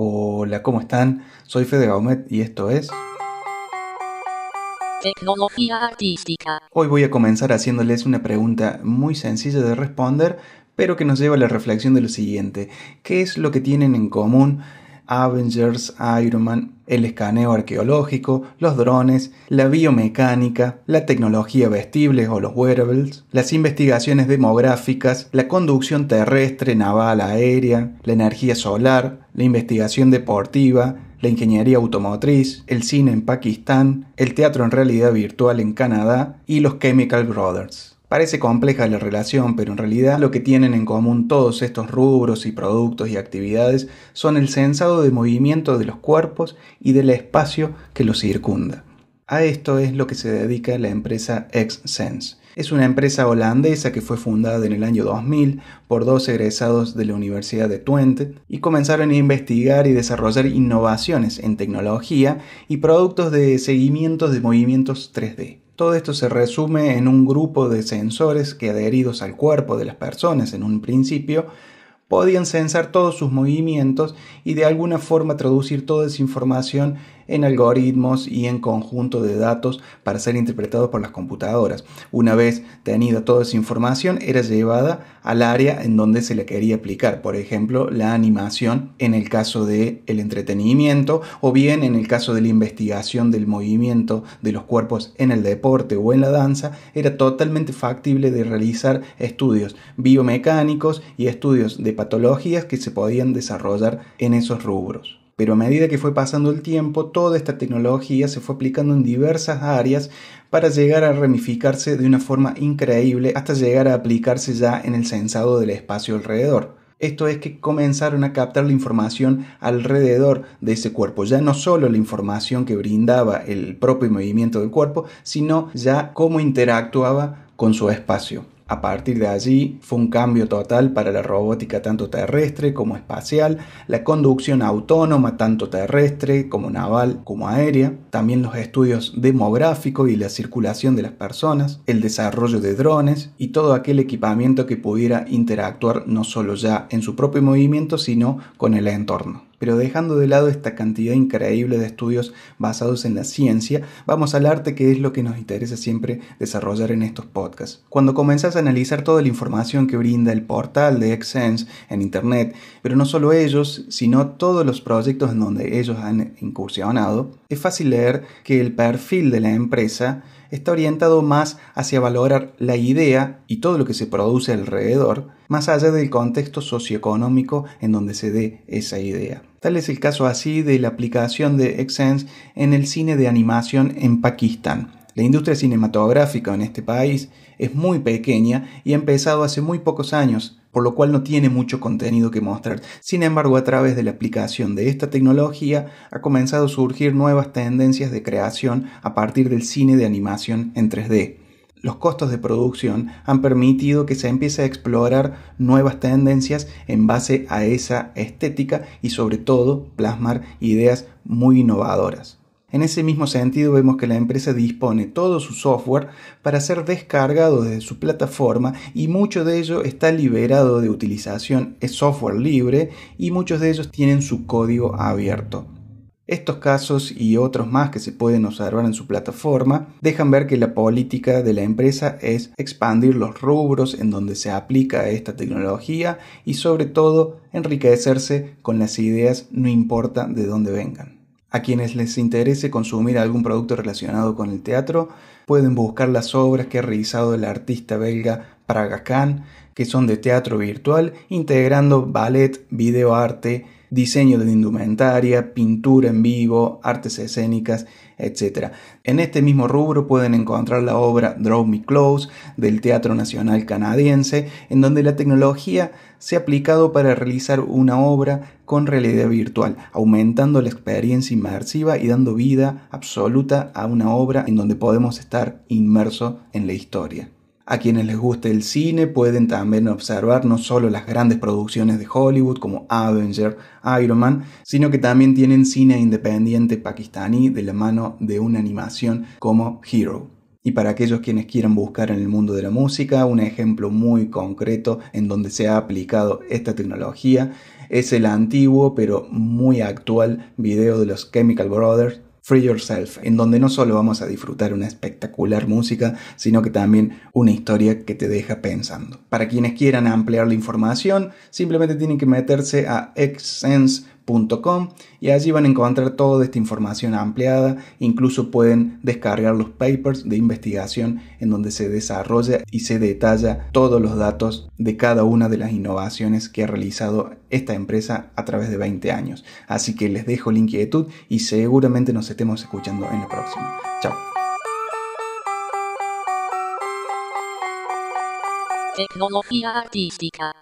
Hola, ¿cómo están? Soy Fede Gaumet y esto es... Tecnología artística. Hoy voy a comenzar haciéndoles una pregunta muy sencilla de responder, pero que nos lleva a la reflexión de lo siguiente. ¿Qué es lo que tienen en común Avengers, Iron Man, el escaneo arqueológico, los drones, la biomecánica, la tecnología vestible o los wearables, las investigaciones demográficas, la conducción terrestre, naval, aérea, la energía solar, la investigación deportiva, la ingeniería automotriz, el cine en Pakistán, el teatro en realidad virtual en Canadá y los Chemical Brothers. Parece compleja la relación, pero en realidad lo que tienen en común todos estos rubros y productos y actividades son el sensado de movimiento de los cuerpos y del espacio que los circunda. A esto es lo que se dedica la empresa XSense. Es una empresa holandesa que fue fundada en el año 2000 por dos egresados de la Universidad de Twente y comenzaron a investigar y desarrollar innovaciones en tecnología y productos de seguimiento de movimientos 3D. Todo esto se resume en un grupo de sensores que adheridos al cuerpo de las personas en un principio podían censar todos sus movimientos y de alguna forma traducir toda esa información en algoritmos y en conjunto de datos para ser interpretados por las computadoras. Una vez tenida toda esa información, era llevada al área en donde se le quería aplicar, por ejemplo, la animación en el caso del el entretenimiento o bien en el caso de la investigación del movimiento de los cuerpos en el deporte o en la danza, era totalmente factible de realizar estudios biomecánicos y estudios de patologías que se podían desarrollar en esos rubros. Pero a medida que fue pasando el tiempo, toda esta tecnología se fue aplicando en diversas áreas para llegar a ramificarse de una forma increíble hasta llegar a aplicarse ya en el sensado del espacio alrededor. Esto es que comenzaron a captar la información alrededor de ese cuerpo, ya no solo la información que brindaba el propio movimiento del cuerpo, sino ya cómo interactuaba con su espacio. A partir de allí fue un cambio total para la robótica tanto terrestre como espacial, la conducción autónoma tanto terrestre como naval como aérea, también los estudios demográficos y la circulación de las personas, el desarrollo de drones y todo aquel equipamiento que pudiera interactuar no solo ya en su propio movimiento sino con el entorno. Pero dejando de lado esta cantidad increíble de estudios basados en la ciencia, vamos al arte que es lo que nos interesa siempre desarrollar en estos podcasts. Cuando comenzás a analizar toda la información que brinda el portal de XSense en Internet, pero no solo ellos, sino todos los proyectos en donde ellos han incursionado, es fácil leer que el perfil de la empresa está orientado más hacia valorar la idea y todo lo que se produce alrededor, más allá del contexto socioeconómico en donde se dé esa idea. Tal es el caso así de la aplicación de Xsense en el cine de animación en Pakistán. La industria cinematográfica en este país es muy pequeña y ha empezado hace muy pocos años, por lo cual no tiene mucho contenido que mostrar. Sin embargo, a través de la aplicación de esta tecnología ha comenzado a surgir nuevas tendencias de creación a partir del cine de animación en 3D los costos de producción han permitido que se empiece a explorar nuevas tendencias en base a esa estética y sobre todo plasmar ideas muy innovadoras. En ese mismo sentido vemos que la empresa dispone todo su software para ser descargado desde su plataforma y mucho de ello está liberado de utilización, es software libre y muchos de ellos tienen su código abierto. Estos casos y otros más que se pueden observar en su plataforma dejan ver que la política de la empresa es expandir los rubros en donde se aplica esta tecnología y sobre todo enriquecerse con las ideas no importa de dónde vengan. A quienes les interese consumir algún producto relacionado con el teatro, pueden buscar las obras que ha realizado el artista belga Praga Khan, que son de teatro virtual, integrando ballet, videoarte, diseño de indumentaria, pintura en vivo, artes escénicas, etc. En este mismo rubro pueden encontrar la obra Draw Me Close del Teatro Nacional Canadiense, en donde la tecnología se ha aplicado para realizar una obra con realidad virtual, aumentando la experiencia inmersiva y dando vida absoluta a una obra en donde podemos estar inmersos en la historia. A quienes les guste el cine pueden también observar no solo las grandes producciones de Hollywood como Avenger, Iron Man, sino que también tienen cine independiente pakistaní de la mano de una animación como Hero. Y para aquellos quienes quieran buscar en el mundo de la música, un ejemplo muy concreto en donde se ha aplicado esta tecnología es el antiguo pero muy actual video de los Chemical Brothers Free Yourself, en donde no solo vamos a disfrutar una espectacular música, sino que también una historia que te deja pensando. Para quienes quieran ampliar la información, simplemente tienen que meterse a xsense y allí van a encontrar toda esta información ampliada, incluso pueden descargar los papers de investigación en donde se desarrolla y se detalla todos los datos de cada una de las innovaciones que ha realizado esta empresa a través de 20 años. Así que les dejo la inquietud y seguramente nos estemos escuchando en la próxima. Chao. Tecnología artística.